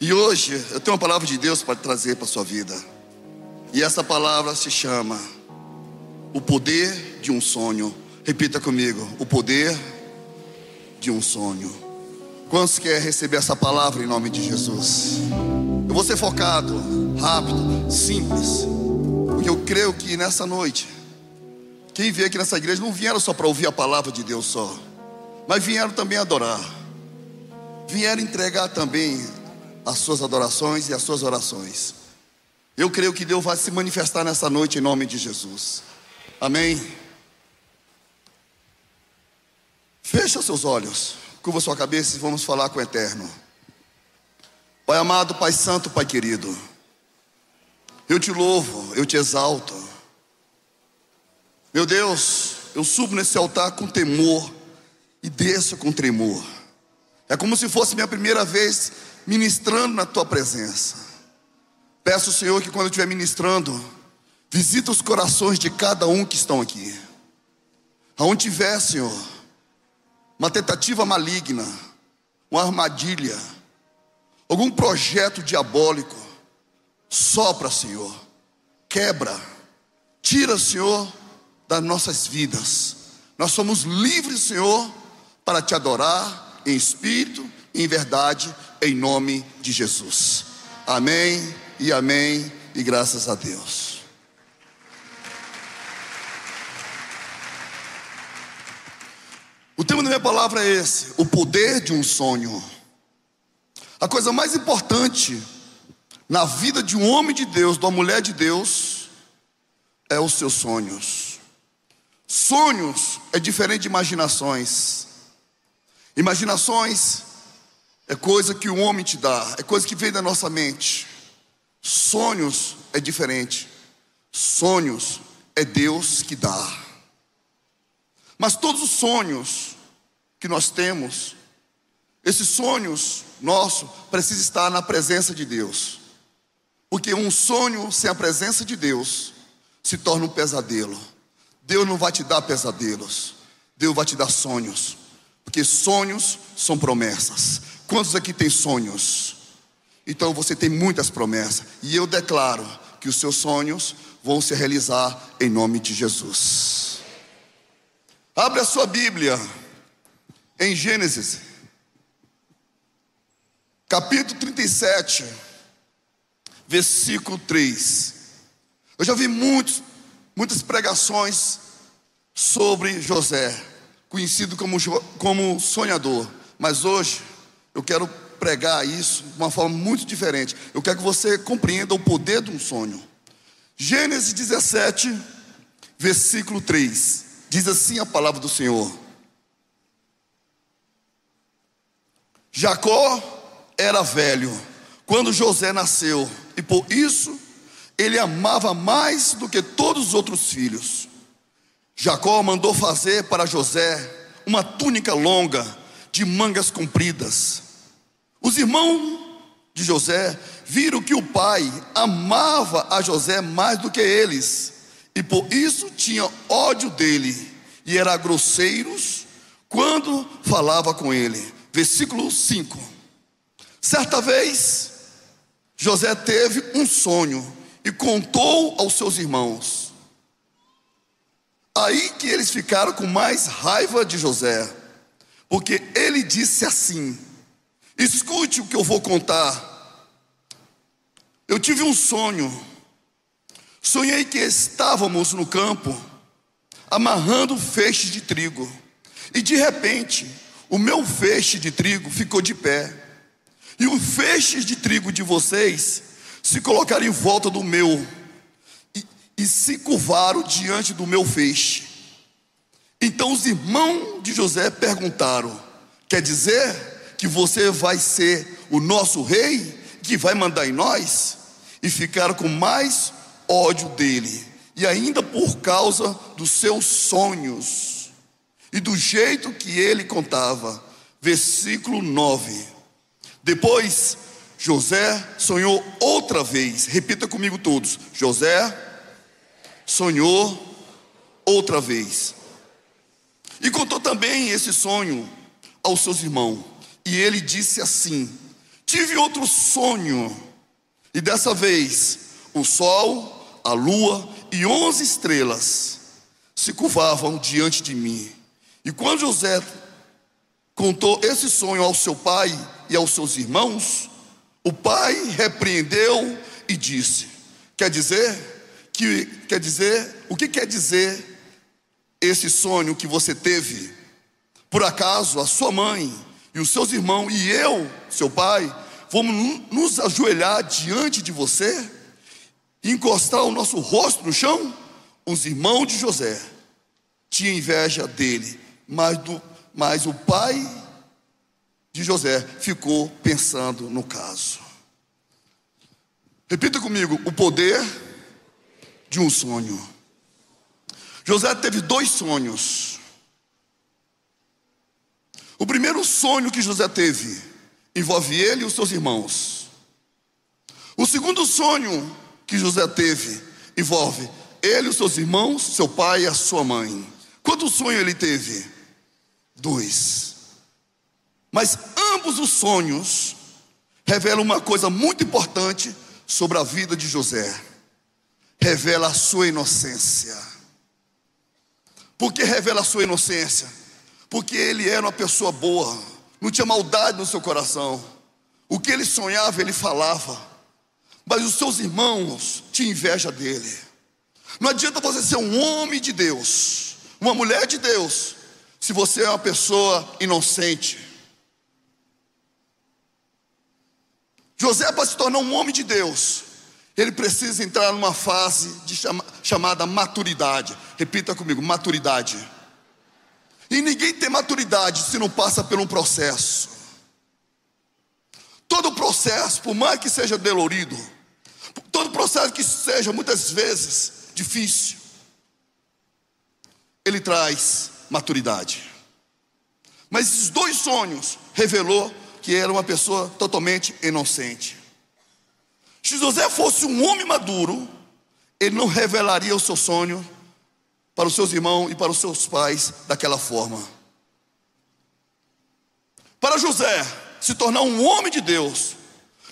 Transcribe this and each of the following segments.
E hoje eu tenho uma palavra de Deus para trazer para a sua vida. E essa palavra se chama O Poder de um Sonho. Repita comigo: O Poder de um Sonho. Quantos quer receber essa palavra em nome de Jesus? Eu vou ser focado, rápido, simples, porque eu creio que nessa noite, quem veio aqui nessa igreja não vieram só para ouvir a palavra de Deus só, mas vieram também adorar, vieram entregar também as suas adorações e as suas orações. Eu creio que Deus vai se manifestar nessa noite em nome de Jesus. Amém. Fecha seus olhos, curva sua cabeça e vamos falar com o Eterno. Pai amado, Pai Santo, Pai querido, eu te louvo, eu te exalto. Meu Deus, eu subo nesse altar com temor e desço com tremor. É como se fosse minha primeira vez ministrando na tua presença. Peço, Senhor, que quando eu estiver ministrando, visita os corações de cada um que estão aqui. Aonde tiver, Senhor, uma tentativa maligna, uma armadilha, algum projeto diabólico, sopra, Senhor, quebra, tira, Senhor, das nossas vidas. Nós somos livres, Senhor, para te adorar em espírito e em verdade, em nome de Jesus. Amém e amém, e graças a Deus. O tema da minha palavra é esse: o poder de um sonho. A coisa mais importante na vida de um homem de Deus, de uma mulher de Deus, é os seus sonhos. Sonhos é diferente de imaginações. Imaginações é coisa que o homem te dá, é coisa que vem da nossa mente. Sonhos é diferente. Sonhos é Deus que dá. Mas todos os sonhos que nós temos, esses sonhos nossos precisam estar na presença de Deus. Porque um sonho sem a presença de Deus se torna um pesadelo. Deus não vai te dar pesadelos, Deus vai te dar sonhos. Porque sonhos são promessas. Quantos aqui têm sonhos? Então você tem muitas promessas. E eu declaro que os seus sonhos vão se realizar em nome de Jesus. Abre a sua Bíblia em Gênesis, capítulo 37, versículo 3. Eu já vi muitos, muitas pregações sobre José, conhecido como, como sonhador, mas hoje eu quero pregar isso de uma forma muito diferente. Eu quero que você compreenda o poder de um sonho. Gênesis 17, versículo 3. Diz assim a palavra do Senhor: Jacó era velho quando José nasceu, e por isso ele amava mais do que todos os outros filhos. Jacó mandou fazer para José uma túnica longa de mangas compridas os irmãos de José viram que o pai amava a José mais do que eles, e por isso tinha ódio dele, e era grosseiros quando falava com ele. Versículo 5. Certa vez, José teve um sonho e contou aos seus irmãos. Aí que eles ficaram com mais raiva de José, porque ele disse assim: Escute o que eu vou contar. Eu tive um sonho. Sonhei que estávamos no campo amarrando feixes de trigo. E de repente, o meu feixe de trigo ficou de pé. E os feixes de trigo de vocês se colocaram em volta do meu e, e se curvaram diante do meu feixe. Então os irmãos de José perguntaram: Quer dizer que você vai ser o nosso rei, que vai mandar em nós, e ficaram com mais ódio dele, e ainda por causa dos seus sonhos e do jeito que ele contava. Versículo 9. Depois José sonhou outra vez, repita comigo todos: José sonhou outra vez, e contou também esse sonho aos seus irmãos. E ele disse assim: Tive outro sonho, e dessa vez o sol, a lua e onze estrelas se curvavam diante de mim. E quando José contou esse sonho ao seu pai e aos seus irmãos, o pai repreendeu e disse: Quer dizer que quer dizer, o que quer dizer esse sonho que você teve? Por acaso a sua mãe e os seus irmãos e eu, seu pai, vamos nos ajoelhar diante de você e encostar o nosso rosto no chão? Os irmãos de José tinham inveja dele, mas, do, mas o pai de José ficou pensando no caso. Repita comigo: o poder de um sonho. José teve dois sonhos. O primeiro sonho que José teve envolve ele e os seus irmãos. O segundo sonho que José teve envolve ele os seus irmãos, seu pai e a sua mãe. Quantos sonhos ele teve? Dois. Mas ambos os sonhos revelam uma coisa muito importante sobre a vida de José. Revela a sua inocência. Por que revela a sua inocência? Porque ele era uma pessoa boa, não tinha maldade no seu coração. O que ele sonhava, ele falava. Mas os seus irmãos tinham inveja dele. Não adianta você ser um homem de Deus, uma mulher de Deus, se você é uma pessoa inocente. José, para se tornar um homem de Deus, ele precisa entrar numa fase de chama, chamada maturidade. Repita comigo: maturidade. E ninguém tem maturidade se não passa por um processo. Todo processo, por mais que seja dolorido, todo processo que seja muitas vezes difícil, ele traz maturidade. Mas esses dois sonhos revelou que era uma pessoa totalmente inocente. Se José fosse um homem maduro, ele não revelaria o seu sonho para os seus irmãos e para os seus pais daquela forma. Para José se tornar um homem de Deus,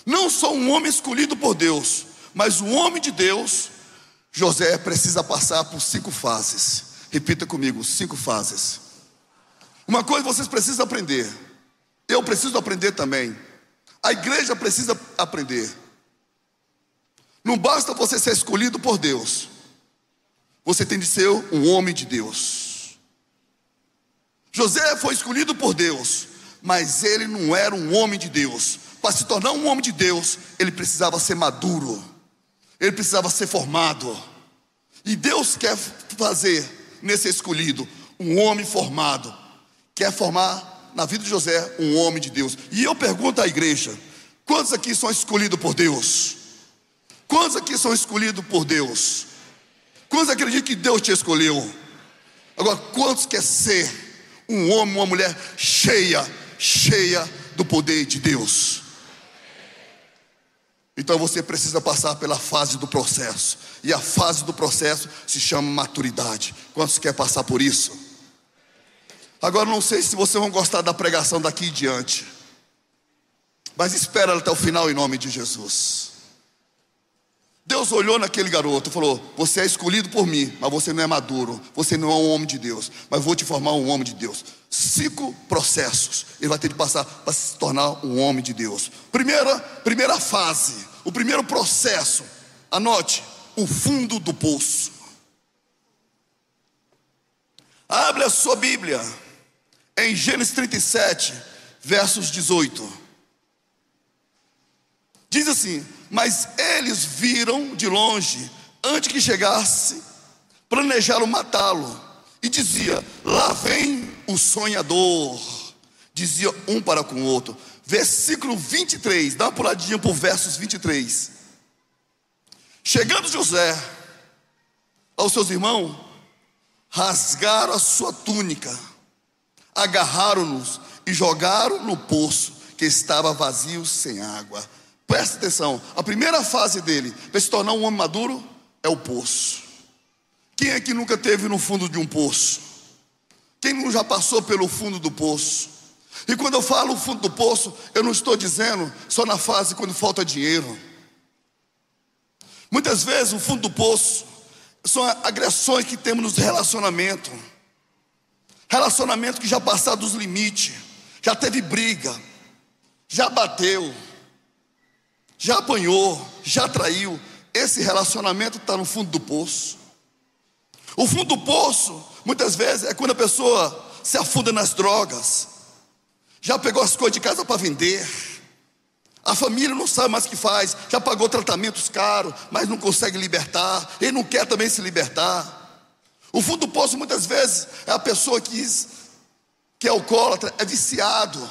não só um homem escolhido por Deus, mas um homem de Deus, José precisa passar por cinco fases. Repita comigo: cinco fases. Uma coisa vocês precisam aprender. Eu preciso aprender também. A igreja precisa aprender. Não basta você ser escolhido por Deus. Você tem de ser um homem de Deus. José foi escolhido por Deus, mas ele não era um homem de Deus. Para se tornar um homem de Deus, ele precisava ser maduro. Ele precisava ser formado. E Deus quer fazer nesse escolhido um homem formado. Quer formar na vida de José um homem de Deus. E eu pergunto à igreja: quantos aqui são escolhidos por Deus? Quantos aqui são escolhidos por Deus? Quantos acreditam que Deus te escolheu? Agora, quantos quer ser um homem, uma mulher cheia, cheia do poder de Deus? Então você precisa passar pela fase do processo. E a fase do processo se chama maturidade. Quantos quer passar por isso? Agora não sei se vocês vão gostar da pregação daqui em diante. Mas espera até o final em nome de Jesus. Deus olhou naquele garoto e falou: Você é escolhido por mim, mas você não é maduro, você não é um homem de Deus, mas vou te formar um homem de Deus. Cinco processos ele vai ter que passar para se tornar um homem de Deus. Primeira, primeira fase, o primeiro processo, anote: o fundo do poço. Abre a sua Bíblia em Gênesis 37, versos 18. Diz assim: Mas eles viram de longe, antes que chegasse, planejaram matá-lo, e dizia: Lá vem o sonhador. Dizia um para com o outro. Versículo 23, dá uma puladinha por versos 23. Chegando José aos seus irmãos, rasgaram a sua túnica agarraram-nos e jogaram no poço que estava vazio sem água. Presta atenção, a primeira fase dele para se tornar um homem maduro é o poço. Quem é que nunca teve no fundo de um poço? Quem não já passou pelo fundo do poço? E quando eu falo fundo do poço, eu não estou dizendo só na fase quando falta dinheiro. Muitas vezes o fundo do poço são agressões que temos nos relacionamentos. Relacionamento que já passaram dos limites, já teve briga, já bateu, já apanhou, já traiu. Esse relacionamento está no fundo do poço. O fundo do poço, muitas vezes, é quando a pessoa se afunda nas drogas, já pegou as coisas de casa para vender, a família não sabe mais o que faz, já pagou tratamentos caros, mas não consegue libertar, ele não quer também se libertar. O fundo do poço, muitas vezes, é a pessoa que, que é alcoólatra, é viciado,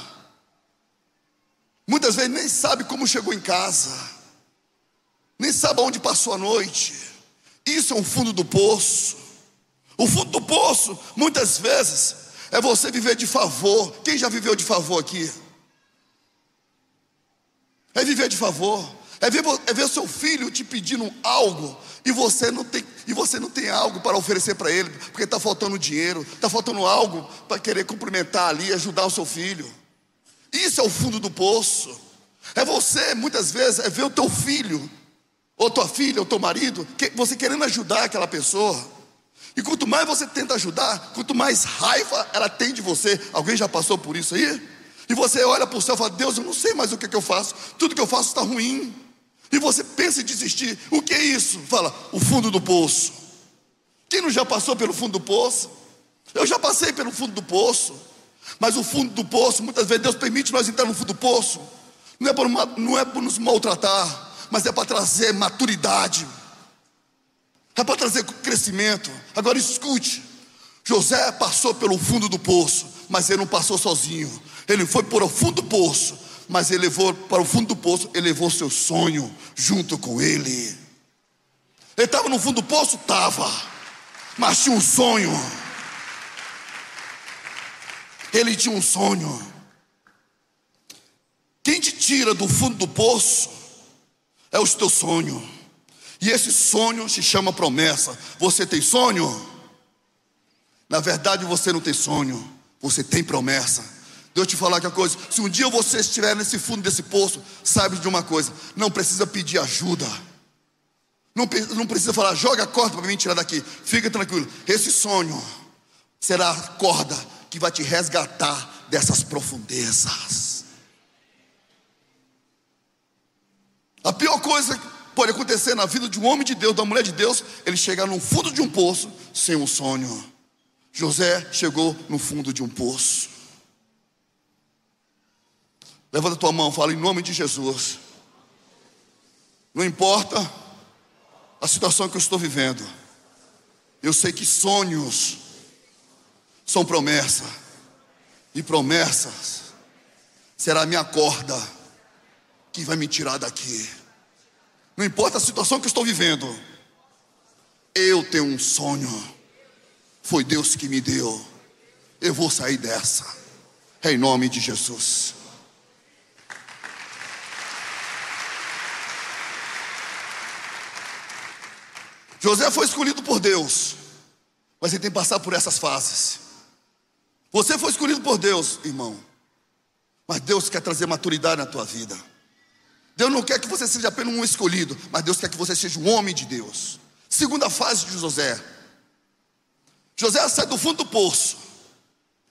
muitas vezes nem sabe como chegou em casa nem sabe onde passou a noite. Isso é um fundo do poço. O fundo do poço, muitas vezes, é você viver de favor. Quem já viveu de favor aqui? É viver de favor. É ver, é ver seu filho te pedindo algo e você não tem, e você não tem algo para oferecer para ele, porque está faltando dinheiro, está faltando algo para querer cumprimentar ali, ajudar o seu filho. Isso é o fundo do poço. É você, muitas vezes, é ver o teu filho ou tua filha, ou teu marido, você querendo ajudar aquela pessoa. E quanto mais você tenta ajudar, quanto mais raiva ela tem de você. Alguém já passou por isso aí? E você olha para o céu e fala: Deus, eu não sei mais o que, que eu faço, tudo que eu faço está ruim. E você pensa em desistir. O que é isso? Fala, o fundo do poço. Quem não já passou pelo fundo do poço? Eu já passei pelo fundo do poço. Mas o fundo do poço, muitas vezes Deus permite nós entrar no fundo do poço. Não é por, não é por nos maltratar mas é para trazer maturidade, é para trazer crescimento. Agora escute: José passou pelo fundo do poço, mas ele não passou sozinho, ele foi por o fundo do poço, mas ele levou para o fundo do poço, ele levou seu sonho junto com ele. Ele estava no fundo do poço? Estava, mas tinha um sonho. Ele tinha um sonho. Quem te tira do fundo do poço é o teu sonho. E esse sonho se chama promessa. Você tem sonho? Na verdade, você não tem sonho, você tem promessa. Deus te falar que a coisa, se um dia você estiver nesse fundo desse poço, saiba de uma coisa: não precisa pedir ajuda. Não, não precisa falar, joga a corda para me tirar daqui. Fica tranquilo. Esse sonho será a corda que vai te resgatar dessas profundezas. A pior coisa que pode acontecer na vida de um homem de Deus, da mulher de Deus, ele chegar no fundo de um poço sem um sonho. José chegou no fundo de um poço. Levanta tua mão, fala em nome de Jesus. Não importa a situação que eu estou vivendo, eu sei que sonhos são promessa, e promessas será a minha corda que vai me tirar daqui. Não importa a situação que eu estou vivendo, eu tenho um sonho. Foi Deus que me deu. Eu vou sair dessa. É em nome de Jesus. José foi escolhido por Deus, mas ele tem que passar por essas fases. Você foi escolhido por Deus, irmão, mas Deus quer trazer maturidade na tua vida. Deus não quer que você seja apenas um escolhido, mas Deus quer que você seja um homem de Deus. Segunda fase de José. José sai do fundo do poço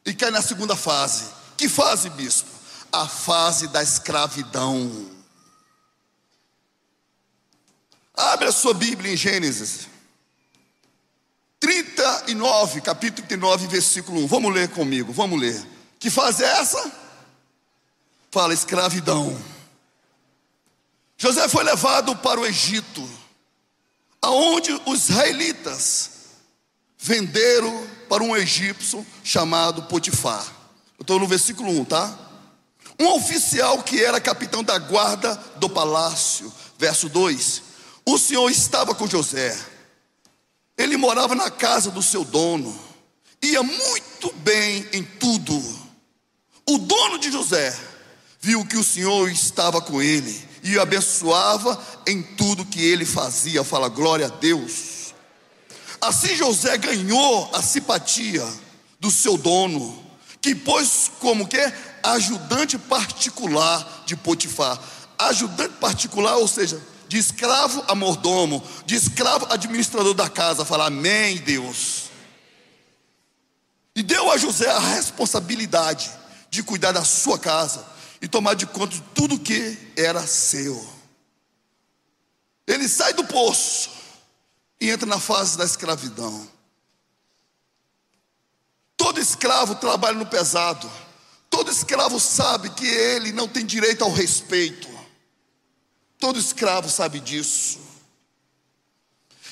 e cai na segunda fase. Que fase, bispo? A fase da escravidão. Abre a sua Bíblia em Gênesis 39, capítulo 39, versículo 1. Vamos ler comigo, vamos ler. Que fase é essa? Fala escravidão. José foi levado para o Egito, aonde os israelitas venderam para um egípcio chamado Potifar. Eu estou no versículo 1, tá? Um oficial que era capitão da guarda do palácio. Verso 2: O Senhor estava com José, ele morava na casa do seu dono, ia muito bem em tudo. O dono de José viu que o Senhor estava com ele e o abençoava em tudo que ele fazia. Fala glória a Deus. Assim José ganhou a simpatia do seu dono, que pôs como que ajudante particular de Potifar. Ajudante particular, ou seja, de escravo a mordomo, de escravo administrador da casa. Fala, Amém, Deus. E deu a José a responsabilidade de cuidar da sua casa e tomar de conta de tudo que era seu. Ele sai do poço e entra na fase da escravidão. Todo escravo trabalha no pesado. Todo escravo sabe que ele não tem direito ao respeito. Todo escravo sabe disso.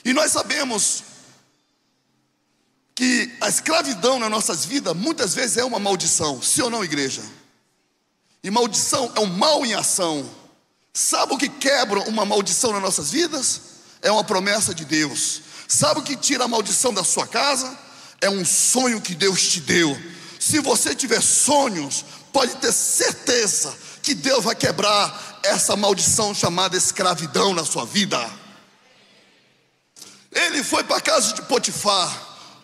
E nós sabemos que a escravidão nas nossas vidas muitas vezes é uma maldição, sim ou não, igreja? E maldição é um mal em ação. Sabe o que quebra uma maldição nas nossas vidas? É uma promessa de Deus. Sabe o que tira a maldição da sua casa? É um sonho que Deus te deu. Se você tiver sonhos, pode ter certeza que Deus vai quebrar essa maldição chamada escravidão na sua vida. Ele foi para a casa de Potifar,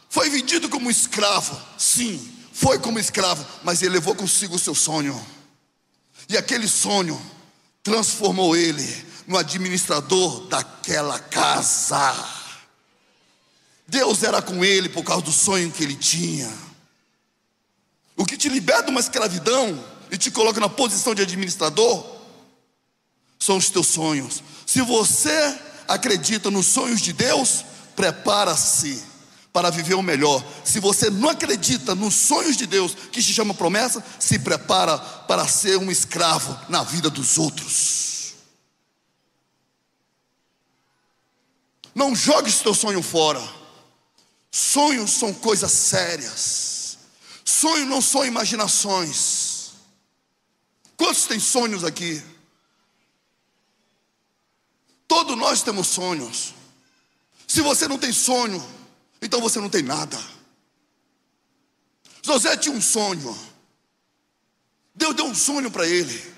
foi vendido como escravo, sim, foi como escravo, mas ele levou consigo o seu sonho, e aquele sonho transformou ele no administrador daquela casa. Deus era com ele por causa do sonho que ele tinha. O que te liberta de uma escravidão e te coloca na posição de administrador são os teus sonhos. Se você acredita nos sonhos de Deus, prepara-se para viver o melhor. Se você não acredita nos sonhos de Deus, que se chama promessa, se prepara para ser um escravo na vida dos outros. Não jogue seu sonho fora. Sonhos são coisas sérias. Sonhos não são imaginações. Quantos têm sonhos aqui? Todos nós temos sonhos. Se você não tem sonho, então você não tem nada. José tinha um sonho. Deus deu um sonho para ele.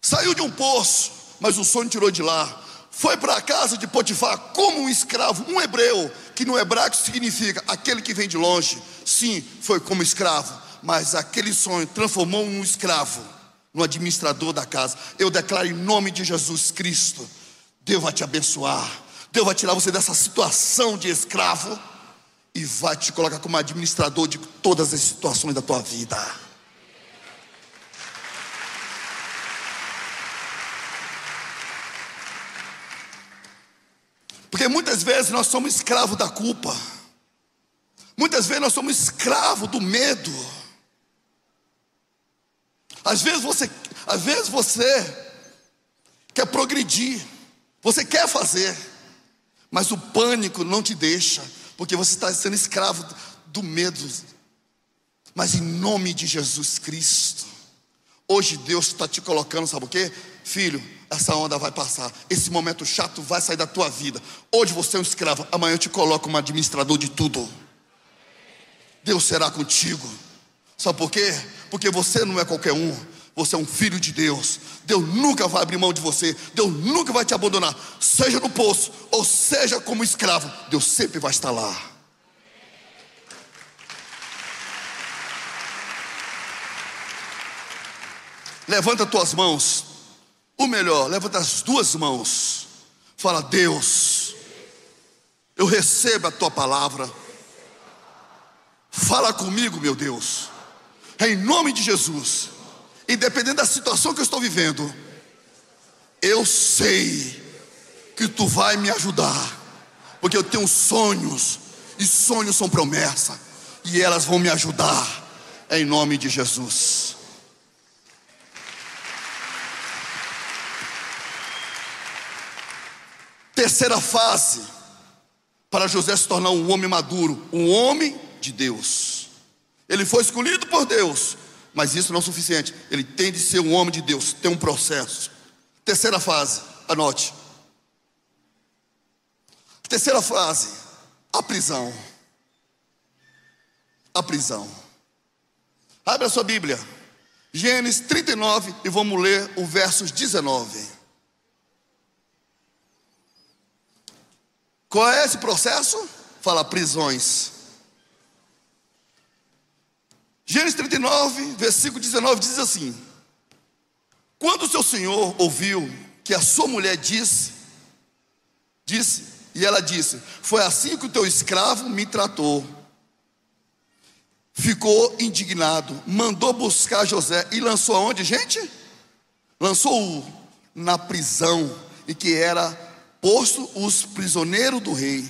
Saiu de um poço, mas o sonho tirou de lá. Foi para a casa de Potifar como um escravo, um hebreu, que no hebraico significa aquele que vem de longe. Sim, foi como escravo, mas aquele sonho transformou um escravo no administrador da casa. Eu declaro em nome de Jesus Cristo: Deus vai te abençoar. Deus vai tirar você dessa situação de escravo e vai te colocar como administrador de todas as situações da tua vida. Porque muitas vezes nós somos escravos da culpa. Muitas vezes nós somos escravos do medo. Às vezes você, às vezes você quer progredir, você quer fazer, mas o pânico não te deixa, porque você está sendo escravo do medo. Mas em nome de Jesus Cristo, hoje Deus está te colocando, sabe o que? Filho, essa onda vai passar, esse momento chato vai sair da tua vida. Hoje você é um escravo, amanhã eu te coloco como administrador de tudo. Deus será contigo. Sabe por quê? Porque você não é qualquer um. Você é um filho de Deus. Deus nunca vai abrir mão de você. Deus nunca vai te abandonar. Seja no poço ou seja como escravo, Deus sempre vai estar lá. Levanta tuas mãos. O melhor, levanta as duas mãos. Fala, Deus, eu recebo a tua palavra. Fala comigo, meu Deus. Em nome de Jesus independente da situação que eu estou vivendo, eu sei que tu vai me ajudar, porque eu tenho sonhos, e sonhos são promessa, e elas vão me ajudar, em nome de Jesus. Terceira fase, para José se tornar um homem maduro, um homem de Deus. Ele foi escolhido por Deus mas isso não é suficiente. Ele tem de ser um homem de Deus, tem um processo. Terceira fase, anote. Terceira fase, a prisão. A prisão. Abra sua Bíblia. Gênesis 39 e vamos ler o versos 19. Qual é esse processo? Fala prisões. Gênesis 39, versículo 19 diz assim: Quando o seu senhor ouviu que a sua mulher disse, disse, e ela disse: Foi assim que o teu escravo me tratou. Ficou indignado, mandou buscar José e lançou aonde, gente? Lançou-o na prisão em que era posto os prisioneiros do rei.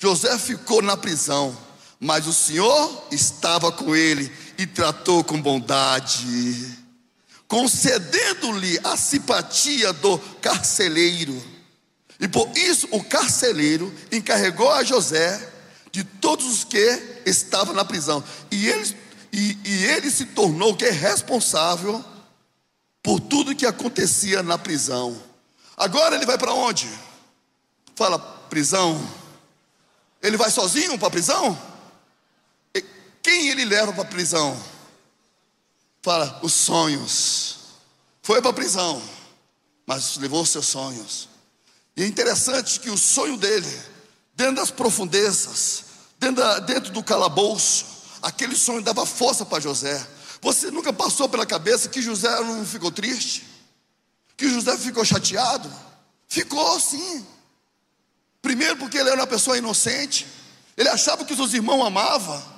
José ficou na prisão, mas o Senhor estava com ele e tratou com bondade, concedendo-lhe a simpatia do carceleiro. E por isso o carceleiro encarregou a José de todos os que estavam na prisão. E ele, e, e ele se tornou que responsável por tudo que acontecia na prisão. Agora ele vai para onde? Fala, prisão. Ele vai sozinho para a prisão? Quem ele leva para a prisão? Fala, os sonhos. Foi para a prisão, mas levou seus sonhos. E é interessante que o sonho dele, dentro das profundezas, dentro, da, dentro do calabouço, aquele sonho dava força para José. Você nunca passou pela cabeça que José não ficou triste? Que José ficou chateado? Ficou sim. Primeiro, porque ele era uma pessoa inocente, ele achava que os seus irmãos amavam.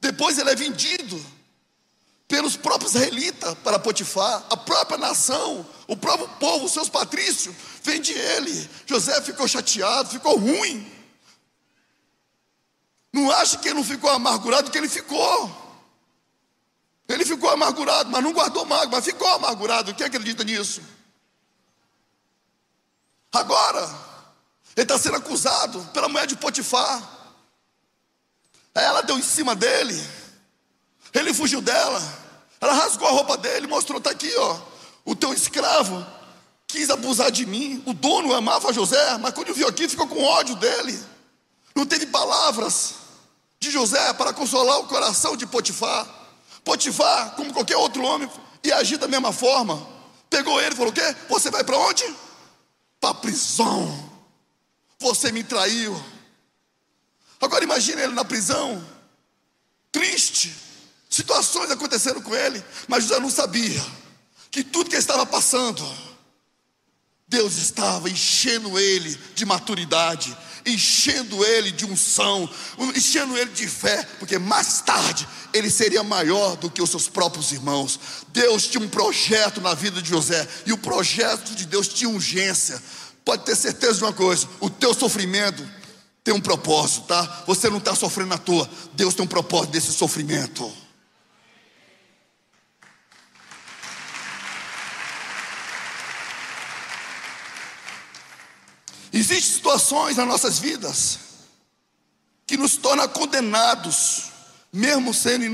Depois, ele é vendido pelos próprios israelitas para Potifar, a própria nação, o próprio povo, os seus patrícios, vende ele. José ficou chateado, ficou ruim. Não acha que ele não ficou amargurado, que ele ficou. Ele ficou amargurado, mas não guardou mágoa, mas ficou amargurado. Quem acredita nisso? Agora, ele está sendo acusado pela mulher de Potifar. Ela deu em cima dele. Ele fugiu dela. Ela rasgou a roupa dele, mostrou, está aqui, ó. O teu escravo quis abusar de mim. O dono amava José, mas quando viu aqui, ficou com ódio dele. Não teve palavras de José para consolar o coração de Potifar. Potifar, como qualquer outro homem, ia agir da mesma forma. Pegou ele e falou: O quê? Você vai para onde? Para a prisão. Você me traiu. Agora imagine ele na prisão, triste, situações aconteceram com ele, mas José não sabia que tudo que ele estava passando, Deus estava enchendo ele de maturidade, enchendo ele de unção, enchendo ele de fé, porque mais tarde ele seria maior do que os seus próprios irmãos. Deus tinha um projeto na vida de José, e o projeto de Deus tinha urgência. Pode ter certeza de uma coisa: o teu sofrimento tem um propósito, tá? Você não está sofrendo à toa. Deus tem um propósito desse sofrimento. Existem situações nas nossas vidas que nos tornam condenados, mesmo sendo,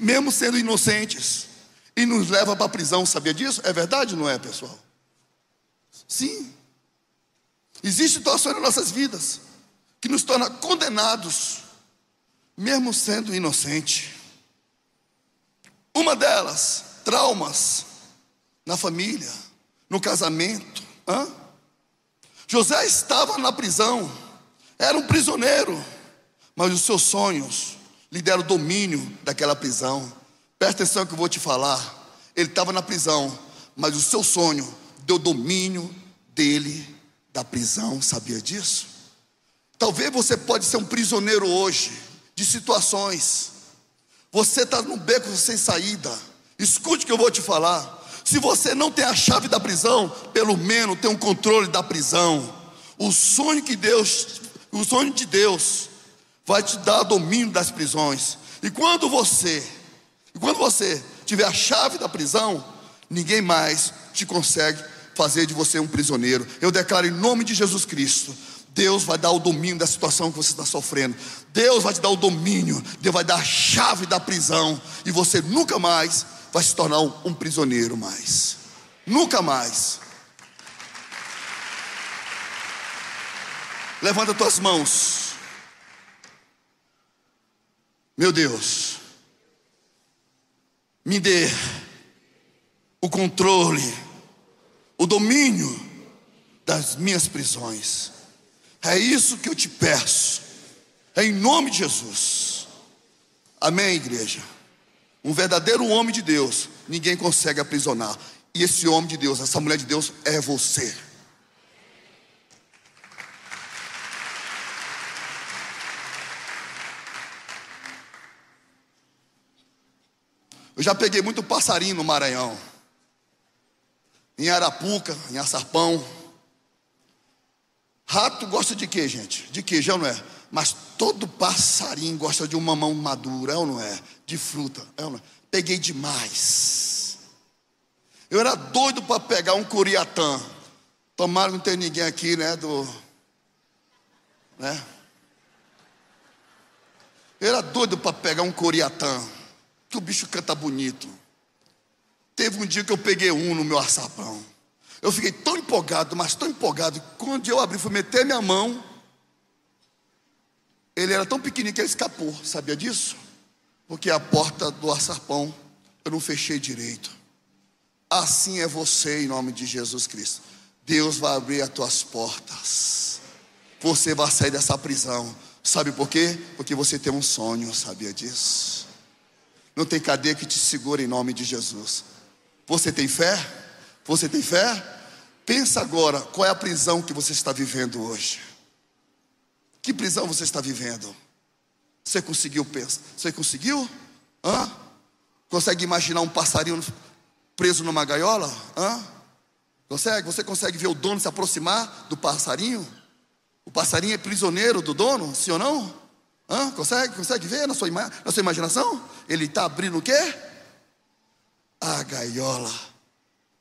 mesmo sendo inocentes, e nos leva para a prisão. Sabia disso? É verdade, não é, pessoal? Sim. Existem situações nas nossas vidas que nos tornam condenados, mesmo sendo inocente. Uma delas, traumas na família, no casamento. Hã? José estava na prisão, era um prisioneiro, mas os seus sonhos lhe deram domínio daquela prisão. Presta atenção que eu vou te falar. Ele estava na prisão, mas o seu sonho deu domínio dele da prisão, sabia disso? Talvez você pode ser um prisioneiro hoje de situações. Você está num beco sem saída. Escute o que eu vou te falar. Se você não tem a chave da prisão, pelo menos tem um controle da prisão. O sonho que Deus, o sonho de Deus, vai te dar domínio das prisões. E quando você, e quando você tiver a chave da prisão, ninguém mais te consegue fazer de você um prisioneiro. Eu declaro em nome de Jesus Cristo. Deus vai dar o domínio da situação que você está sofrendo. Deus vai te dar o domínio. Deus vai dar a chave da prisão. E você nunca mais vai se tornar um, prisioneiro mais. Nunca mais. Levanta tuas mãos. Meu Deus. Me dê o controle o domínio das minhas prisões. É isso que eu te peço, em nome de Jesus. Amém, igreja. Um verdadeiro homem de Deus, ninguém consegue aprisionar. E esse homem de Deus, essa mulher de Deus é você. Eu já peguei muito passarinho no Maranhão. Em Arapuca, em Açarpão. Rato gosta de quê, gente? De queijo, não é? Mas todo passarinho gosta de um mamão maduro, é ou não é? De fruta, é ou não é? Peguei demais. Eu era doido para pegar um curiatã. Tomara que não tem ninguém aqui, né? Do. Né? Eu era doido para pegar um curiatã. Que o bicho canta bonito. Teve um dia que eu peguei um no meu açapão. Eu fiquei tão empolgado, mas tão empolgado. Quando eu abri, fui meter minha mão. Ele era tão pequenininho que ele escapou. Sabia disso? Porque a porta do açarpão eu não fechei direito. Assim é você em nome de Jesus Cristo. Deus vai abrir as tuas portas. Você vai sair dessa prisão. Sabe por quê? Porque você tem um sonho, sabia disso? Não tem cadeia que te segure em nome de Jesus. Você tem fé? Você tem fé? Pensa agora, qual é a prisão que você está vivendo hoje? Que prisão você está vivendo? Você conseguiu pensar? Você conseguiu? Hã? Consegue imaginar um passarinho preso numa gaiola? Hã? Consegue? Você consegue ver o dono se aproximar do passarinho? O passarinho é prisioneiro do dono, sim ou não? Hã? Consegue? Consegue ver na sua, na sua imaginação? Ele está abrindo o quê? A gaiola.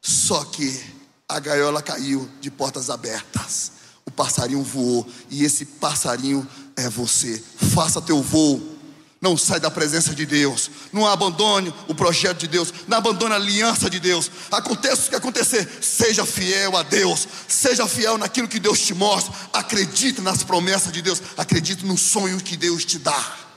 Só que a gaiola caiu de portas abertas. O passarinho voou e esse passarinho é você. Faça teu voo. Não sai da presença de Deus. Não abandone o projeto de Deus. Não abandone a aliança de Deus. Aconteça o que acontecer. Seja fiel a Deus. Seja fiel naquilo que Deus te mostra. Acredite nas promessas de Deus. Acredite no sonho que Deus te dá.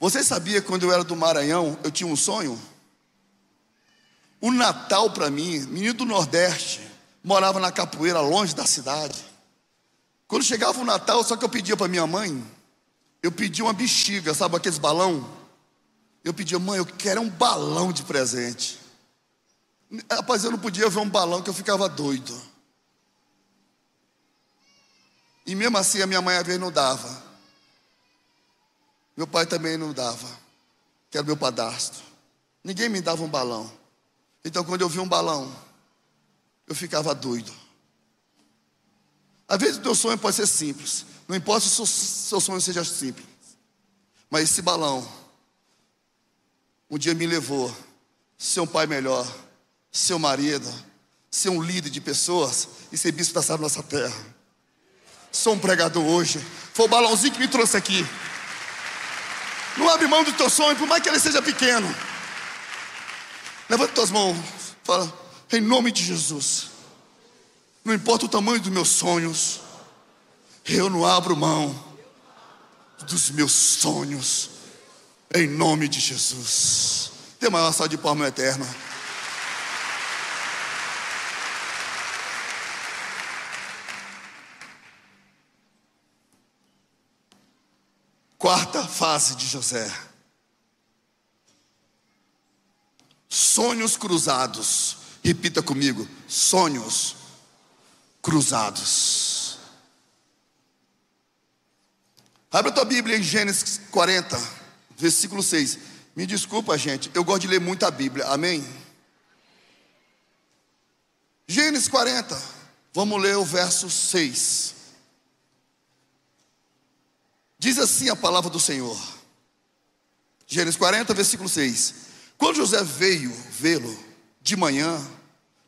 Você sabia que quando eu era do Maranhão, eu tinha um sonho? O Natal para mim, menino do Nordeste, morava na capoeira, longe da cidade. Quando chegava o Natal, só que eu pedia para minha mãe, eu pedia uma bexiga, sabe aqueles balão? Eu pedia, mãe, eu quero um balão de presente. Rapaz, eu não podia ver um balão que eu ficava doido. E mesmo assim a minha mãe às vezes não dava. Meu pai também não dava, que era meu padastro. Ninguém me dava um balão. Então, quando eu vi um balão, eu ficava doido. Às vezes o teu sonho pode ser simples. Não importa se o seu sonho seja simples. Mas esse balão, um dia me levou a ser um pai melhor, ser um marido, ser um líder de pessoas e ser bispo da nossa terra. Sou um pregador hoje. Foi o balãozinho que me trouxe aqui. Não abre mão do teu sonho, por mais que ele seja pequeno. Levanta tuas mãos, fala, em nome de Jesus. Não importa o tamanho dos meus sonhos, eu não abro mão dos meus sonhos, em nome de Jesus. Dê maior salva de palma eterna. Quarta fase de José. Sonhos cruzados. Repita comigo: sonhos cruzados. Abra tua Bíblia em Gênesis 40, versículo 6. Me desculpa, gente, eu gosto de ler muito a Bíblia, amém? Gênesis 40, vamos ler o verso 6. Diz assim a palavra do Senhor. Gênesis 40, versículo 6. Quando José veio vê-lo de manhã,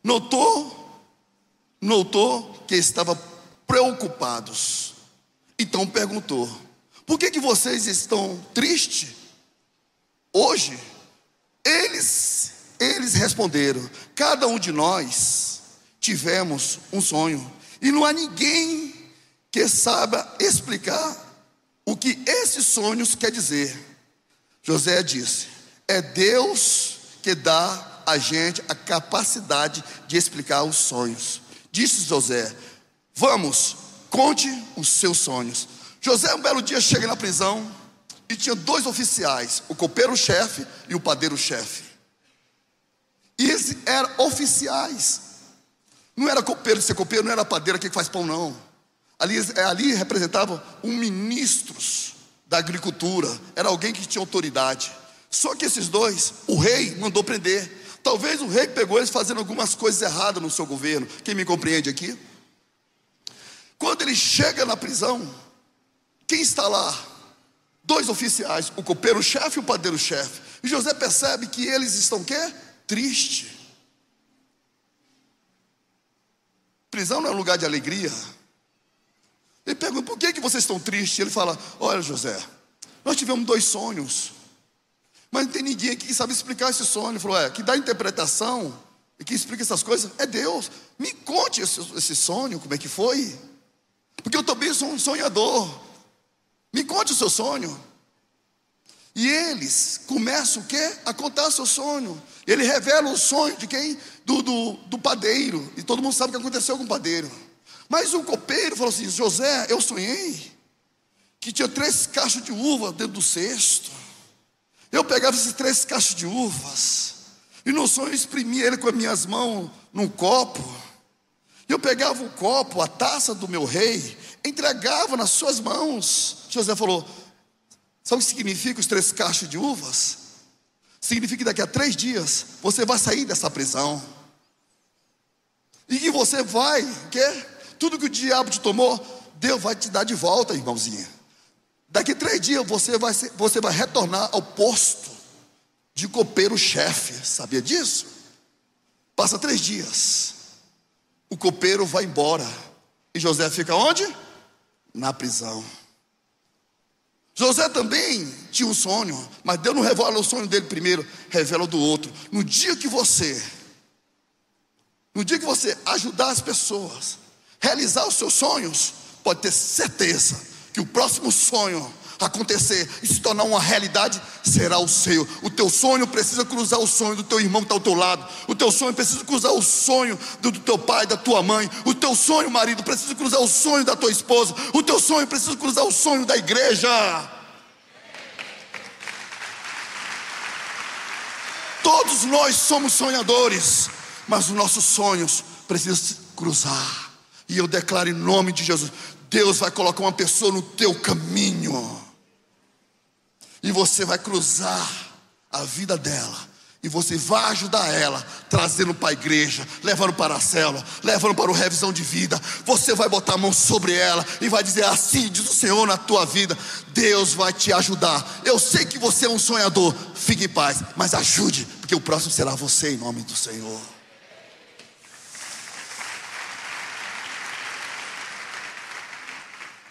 notou, notou que estava preocupados. Então perguntou: Por que que vocês estão tristes hoje? Eles eles responderam: Cada um de nós tivemos um sonho e não há ninguém que saiba explicar o que esses sonhos quer dizer. José disse: é Deus que dá a gente a capacidade de explicar os sonhos. Disse José: Vamos, conte os seus sonhos. José, um belo dia, chega na prisão e tinha dois oficiais, o copeiro-chefe e o padeiro-chefe. E eles eram oficiais. Não era copeiro, ser copeiro não era padeiro que faz pão, não. Ali, é, ali representavam um ministros da agricultura, era alguém que tinha autoridade. Só que esses dois, o rei mandou prender. Talvez o rei pegou eles fazendo algumas coisas erradas no seu governo. Quem me compreende aqui? Quando ele chega na prisão, quem está lá? Dois oficiais, o copeiro-chefe e o padeiro-chefe. E José percebe que eles estão quê? Triste. Prisão não é um lugar de alegria. Ele pergunta, por que, que vocês estão tristes? Ele fala, olha José, nós tivemos dois sonhos. Mas não tem ninguém aqui que sabe explicar esse sonho. Ele falou, é, que dá interpretação e que explica essas coisas é Deus. Me conte esse, esse sonho, como é que foi. Porque eu também sou um sonhador. Me conte o seu sonho. E eles começam o quê? A contar seu sonho. Ele revela o sonho de quem? Do, do, do padeiro. E todo mundo sabe o que aconteceu com o padeiro. Mas o copeiro falou assim: José, eu sonhei que tinha três cachos de uva dentro do cesto. Eu pegava esses três cachos de uvas. E no sonho eu exprimia ele com as minhas mãos num copo. Eu pegava o copo, a taça do meu rei, entregava nas suas mãos. José falou: Sabe o que significa os três cachos de uvas? Significa que daqui a três dias você vai sair dessa prisão. E que você vai, quê? Tudo que o diabo te tomou, Deus vai te dar de volta, irmãozinha. Daqui três dias você vai, ser, você vai retornar ao posto de copeiro-chefe. Sabia disso? Passa três dias. O copeiro vai embora. E José fica onde? Na prisão. José também tinha um sonho, mas Deus não revela o sonho dele primeiro, revela o do outro. No dia que você, no dia que você ajudar as pessoas, realizar os seus sonhos, pode ter certeza que o próximo sonho acontecer e se tornar uma realidade, será o seu. O teu sonho precisa cruzar o sonho do teu irmão que está ao teu lado. O teu sonho precisa cruzar o sonho do, do teu pai, da tua mãe. O teu sonho, marido, precisa cruzar o sonho da tua esposa. O teu sonho precisa cruzar o sonho da igreja. Todos nós somos sonhadores, mas os nossos sonhos precisam cruzar. E eu declaro em nome de Jesus: Deus vai colocar uma pessoa no teu caminho e você vai cruzar a vida dela. E você vai ajudar ela, trazendo para a igreja, levando para a célula, levando para o revisão de vida. Você vai botar a mão sobre ela e vai dizer assim: diz o Senhor na tua vida. Deus vai te ajudar. Eu sei que você é um sonhador, fique em paz, mas ajude, porque o próximo será você em nome do Senhor.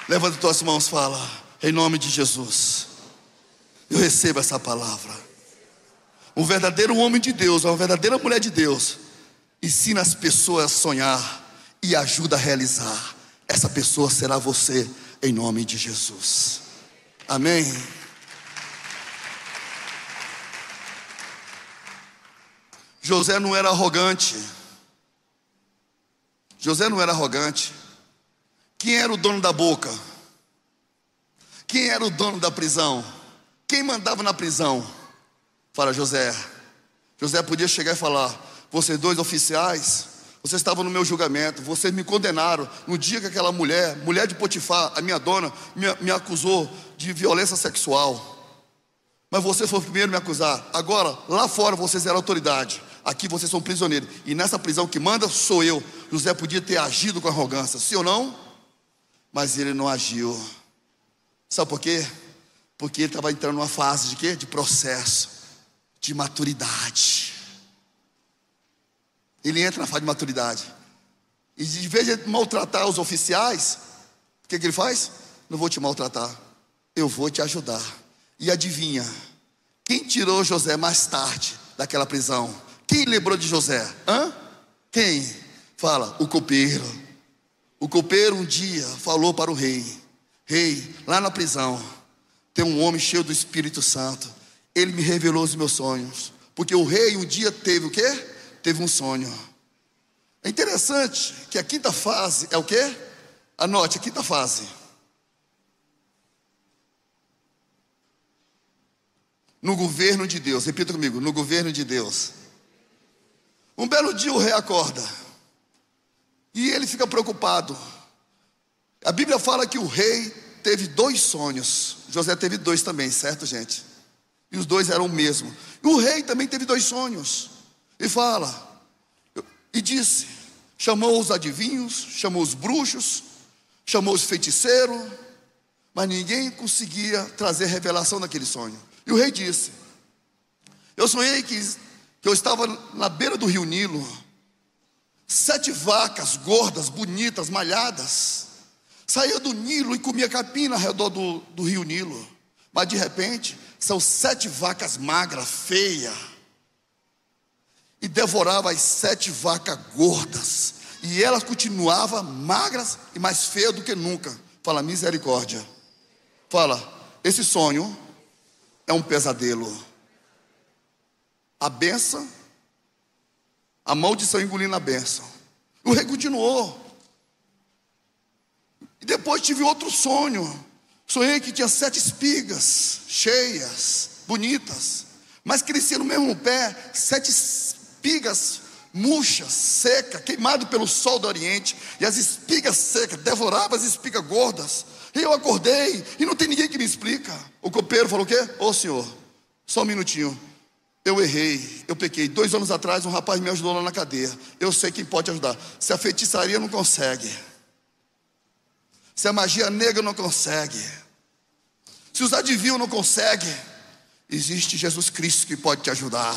Levanta tuas mãos, fala, em nome de Jesus. Eu recebo essa palavra. Um verdadeiro homem de Deus, uma verdadeira mulher de Deus, ensina as pessoas a sonhar e ajuda a realizar. Essa pessoa será você, em nome de Jesus. Amém. José não era arrogante. José não era arrogante. Quem era o dono da boca? Quem era o dono da prisão? Quem mandava na prisão? Fala José. José podia chegar e falar: Vocês dois oficiais, vocês estavam no meu julgamento, vocês me condenaram. No dia que aquela mulher, mulher de Potifar, a minha dona, me, me acusou de violência sexual. Mas você foi o primeiro a me acusar. Agora, lá fora vocês eram autoridade. Aqui vocês são prisioneiros. E nessa prisão que manda sou eu. José podia ter agido com arrogância, sim ou não? Mas ele não agiu. Sabe por quê? Porque ele estava entrando numa fase de quê? De processo, de maturidade. Ele entra na fase de maturidade. E de vez de maltratar os oficiais, o que, que ele faz? Não vou te maltratar, eu vou te ajudar. E adivinha, quem tirou José mais tarde daquela prisão? Quem lembrou de José? Hã? Quem? Fala, o copeiro. O copeiro um dia falou para o rei: Rei, lá na prisão, tem um homem cheio do Espírito Santo. Ele me revelou os meus sonhos. Porque o rei um dia teve o quê? Teve um sonho. É interessante que a quinta fase é o quê? Anote a quinta fase. No governo de Deus, repita comigo, no governo de Deus. Um belo dia o rei acorda e ele fica preocupado. A Bíblia fala que o rei teve dois sonhos. José teve dois também, certo, gente? E os dois eram o mesmo. E o rei também teve dois sonhos. E fala, e disse: chamou os adivinhos, chamou os bruxos, chamou os feiticeiros, mas ninguém conseguia trazer revelação daquele sonho. E o rei disse: Eu sonhei que, que eu estava na beira do rio Nilo, sete vacas gordas, bonitas, malhadas, saía do Nilo e comia capim ao redor do, do rio Nilo. Mas de repente, são sete vacas magras, feias, e devorava as sete vacas gordas, e elas continuavam magras e mais feias do que nunca. Fala, misericórdia. Fala, esse sonho é um pesadelo. A benção, a maldição engolindo a benção. O rei continuou. E depois tive outro sonho. Sonhei que tinha sete espigas cheias, bonitas, mas crescia no mesmo pé sete espigas murchas, seca, queimado pelo sol do Oriente, e as espigas secas devoravam as espigas gordas. E eu acordei e não tem ninguém que me explica. O copeiro falou o quê? Ô oh, senhor, só um minutinho. Eu errei, eu pequei. Dois anos atrás, um rapaz me ajudou lá na cadeia. Eu sei quem pode ajudar. Se a feitiçaria não consegue, se a magia negra não consegue, se os adivinhos não conseguem, existe Jesus Cristo que pode te ajudar.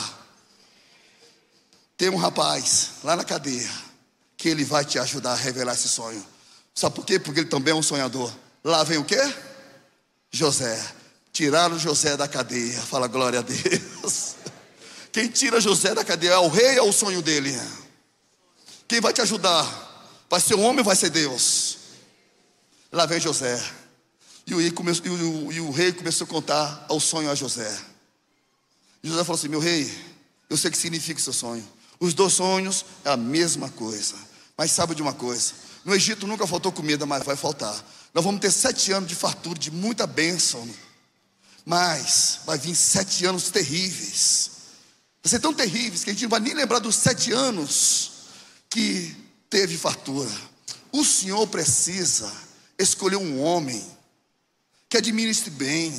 Tem um rapaz lá na cadeia que ele vai te ajudar a revelar esse sonho. Sabe por quê? Porque ele também é um sonhador. Lá vem o quê? José. Tiraram José da cadeia. Fala glória a Deus. Quem tira José da cadeia é o rei ou é o sonho dele? Quem vai te ajudar? Vai ser o homem ou vai ser Deus? Lá vem José. E o, começou, e o, e o rei começou a contar ao sonho a José. E José falou assim: Meu rei, eu sei o que significa o seu sonho. Os dois sonhos é a mesma coisa. Mas sabe de uma coisa? No Egito nunca faltou comida, mas vai faltar. Nós vamos ter sete anos de fartura, de muita bênção. Mas vai vir sete anos terríveis. Vai ser tão terríveis que a gente não vai nem lembrar dos sete anos que teve fartura. O Senhor precisa escolher um homem que administre bem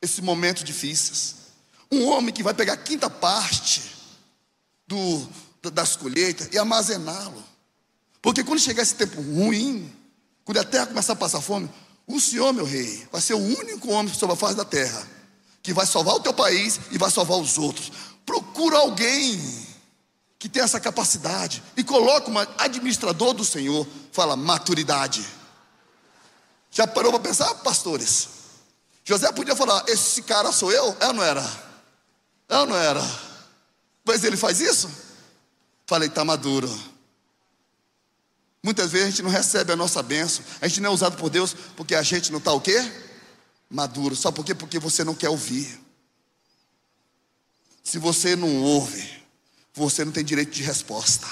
esses momentos difíceis. Um homem que vai pegar a quinta parte do, das colheitas e armazená-lo. Porque quando chegar esse tempo ruim, quando a terra começar a passar fome, o Senhor, meu rei, vai ser o único homem sobre a face da terra que vai salvar o teu país e vai salvar os outros. Procura alguém que tenha essa capacidade e coloca um administrador do Senhor. Fala maturidade. Já parou para pensar, pastores? José podia falar: Esse cara sou eu? É ou não era? É ou não era? Mas ele faz isso? Falei: Está maduro. Muitas vezes a gente não recebe a nossa bênção, a gente não é usado por Deus porque a gente não está o quê? Maduro. Só por quê? Porque você não quer ouvir. Se você não ouve, você não tem direito de resposta.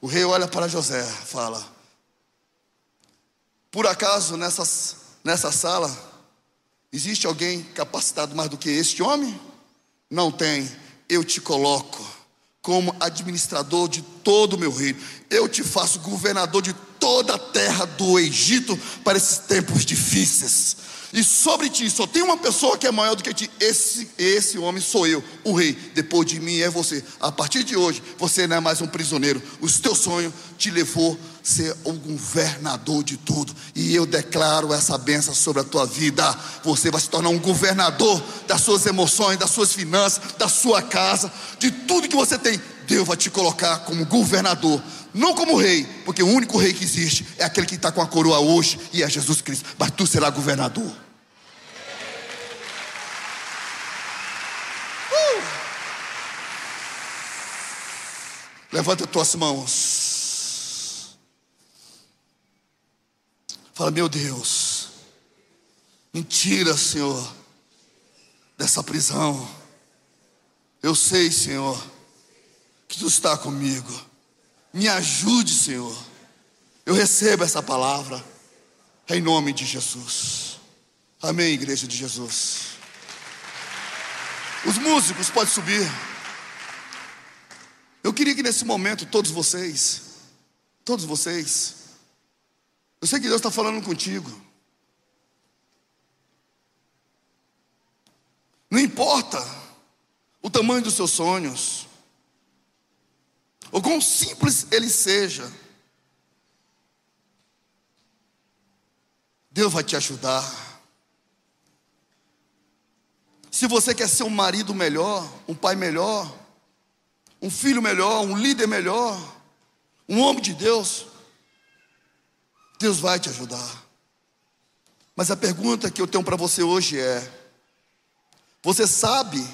O rei olha para José, fala: por acaso nessas, nessa sala existe alguém capacitado mais do que este homem? Não tem. Eu te coloco como administrador de todo o meu reino. Eu te faço governador de toda a terra do Egito para esses tempos difíceis. E sobre ti só tem uma pessoa que é maior do que ti. Esse, esse homem sou eu, o rei. Depois de mim é você. A partir de hoje, você não é mais um prisioneiro. O teu sonho te levou a ser o governador de tudo. E eu declaro essa benção sobre a tua vida. Você vai se tornar um governador das suas emoções, das suas finanças, da sua casa, de tudo que você tem. Deus vai te colocar como governador não como rei, porque o único rei que existe é aquele que está com a coroa hoje e é Jesus Cristo. Mas tu será governador. Uh! Levanta tuas mãos. Fala, meu Deus, mentira, Senhor, dessa prisão. Eu sei, Senhor, que tu está comigo. Me ajude, Senhor, Eu recebo essa palavra em nome de Jesus. Amém, igreja de Jesus. Os músicos podem subir. Eu queria que nesse momento todos vocês, todos vocês, eu sei que Deus está falando contigo. Não importa o tamanho dos seus sonhos, ou quão simples ele seja, Deus vai te ajudar. Se você quer ser um marido melhor, um pai melhor, um filho melhor, um líder melhor, um homem de Deus, Deus vai te ajudar. Mas a pergunta que eu tenho para você hoje é: você sabe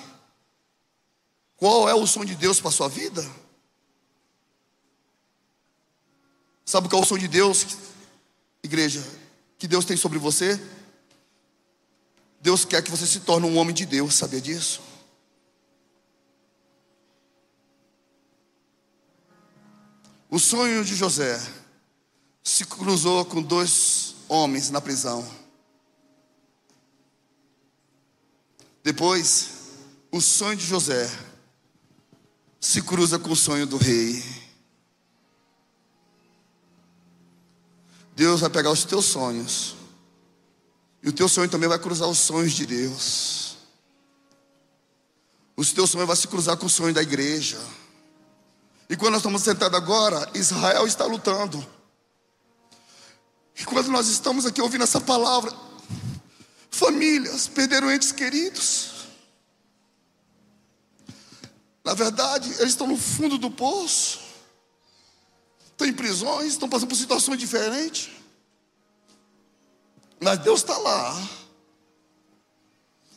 qual é o som de Deus para a sua vida? Sabe qual é o som de Deus, igreja, que Deus tem sobre você? Deus quer que você se torne um homem de Deus, sabia disso? O sonho de José se cruzou com dois homens na prisão. Depois, o sonho de José se cruza com o sonho do rei. Deus vai pegar os teus sonhos e o teu sonho também vai cruzar os sonhos de Deus. Os teus sonhos vão se cruzar com o sonho da igreja. E quando nós estamos sentados agora, Israel está lutando. E quando nós estamos aqui ouvindo essa palavra, famílias perderam entes queridos. Na verdade, eles estão no fundo do poço, estão em prisões, estão passando por situações diferentes. Mas Deus está lá.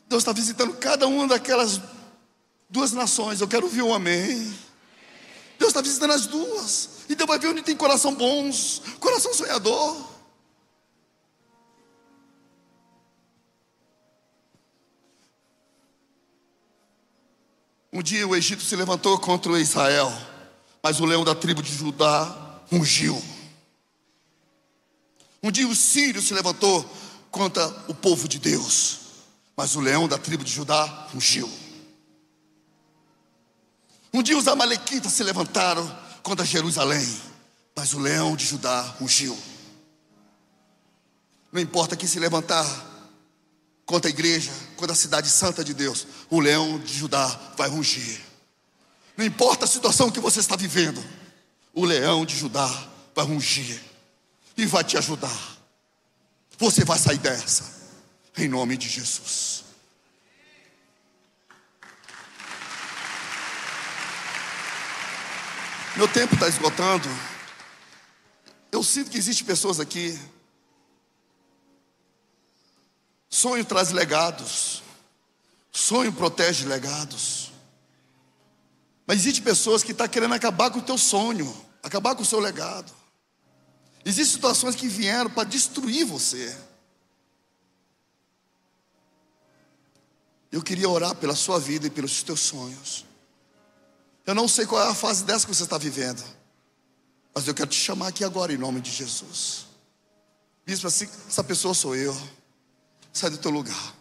Deus está visitando cada uma daquelas duas nações. Eu quero ouvir um amém. Deus está visitando as duas. E Deus vai ver onde tem coração bons, coração sonhador. Um dia o Egito se levantou contra Israel, mas o leão da tribo de Judá ungiu. Um dia o sírio se levantou contra o povo de Deus, mas o leão da tribo de Judá fugiu. Um dia os amalequitas se levantaram contra Jerusalém, mas o leão de Judá rugiu. Não importa quem se levantar contra a igreja, contra a cidade santa de Deus, o leão de Judá vai rugir. Não importa a situação que você está vivendo, o leão de Judá vai rugir e vai te ajudar. Você vai sair dessa, em nome de Jesus. Meu tempo está esgotando. Eu sinto que existem pessoas aqui. Sonho traz legados. Sonho protege legados. Mas existem pessoas que estão tá querendo acabar com o teu sonho, acabar com o seu legado. Existem situações que vieram para destruir você. Eu queria orar pela sua vida e pelos teus sonhos. Eu não sei qual é a fase dessa que você está vivendo, mas eu quero te chamar aqui agora em nome de Jesus. Bispo, assim, essa pessoa sou eu. Sai do teu lugar.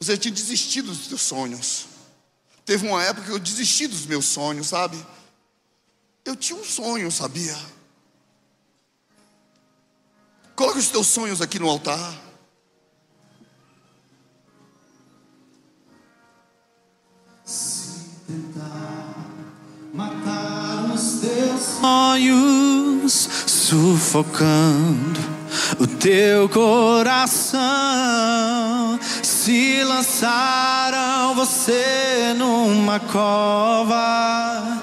Você tinha desistido dos teus sonhos. Teve uma época que eu desisti dos meus sonhos, sabe? Eu tinha um sonho, sabia? Coloque os teus sonhos aqui no altar. Se tentar matar os teus sonhos, sufocando o teu coração, se lançaram você numa cova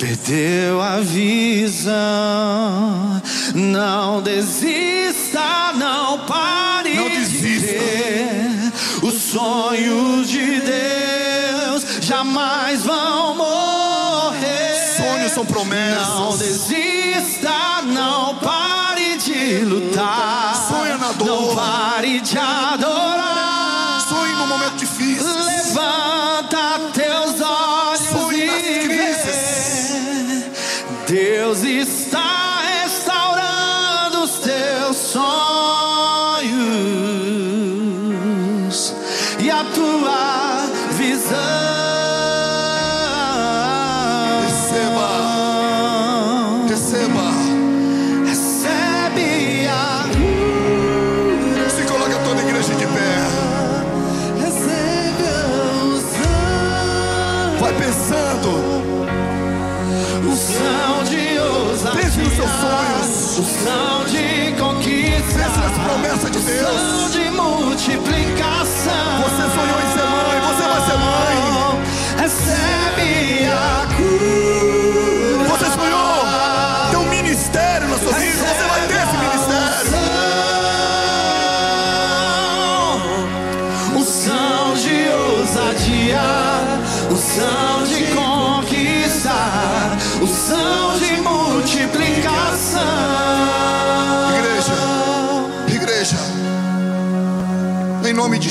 perdeu a visão. Não desista, não pare Não de desista. ter. Os sonhos de Deus jamais vão morrer. Sonhos são promessas. Não desista, não pare de lutar. Sonha na dor. Não pare de adorar. Deus está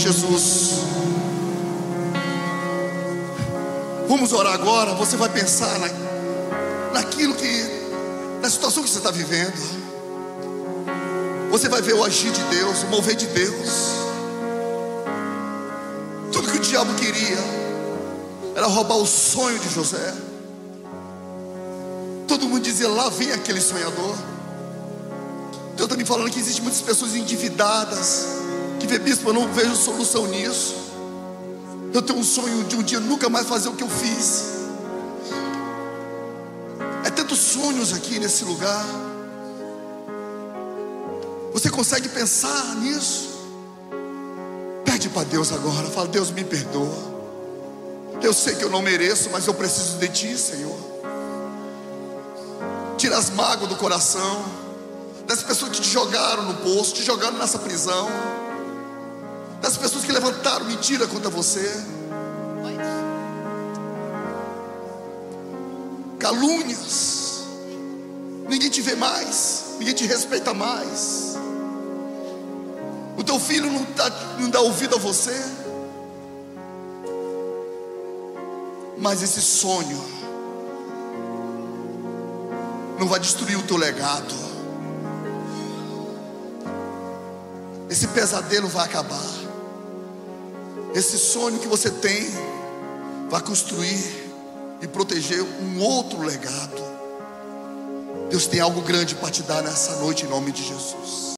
Jesus. Vamos orar agora. Você vai pensar na, naquilo que. na situação que você está vivendo. Você vai ver o agir de Deus, o mover de Deus. Tudo que o diabo queria era roubar o sonho de José. Todo mundo dizia: lá vem aquele sonhador. Deus está me falando que existem muitas pessoas endividadas. Que vê, bispo, eu não vejo solução nisso. Eu tenho um sonho de um dia nunca mais fazer o que eu fiz. É tantos sonhos aqui nesse lugar. Você consegue pensar nisso? Pede para Deus agora. Fala, Deus me perdoa. Eu sei que eu não mereço, mas eu preciso de Ti, Senhor. Tira as mágoas do coração das pessoas que te jogaram no poço, te jogaram nessa prisão, das pessoas que levantaram mentira contra você, calúnias, ninguém te vê mais, ninguém te respeita mais, o teu filho não dá, não dá ouvido a você, mas esse sonho não vai destruir o teu legado. Esse pesadelo vai acabar. Esse sonho que você tem vai construir e proteger um outro legado. Deus tem algo grande para te dar nessa noite em nome de Jesus.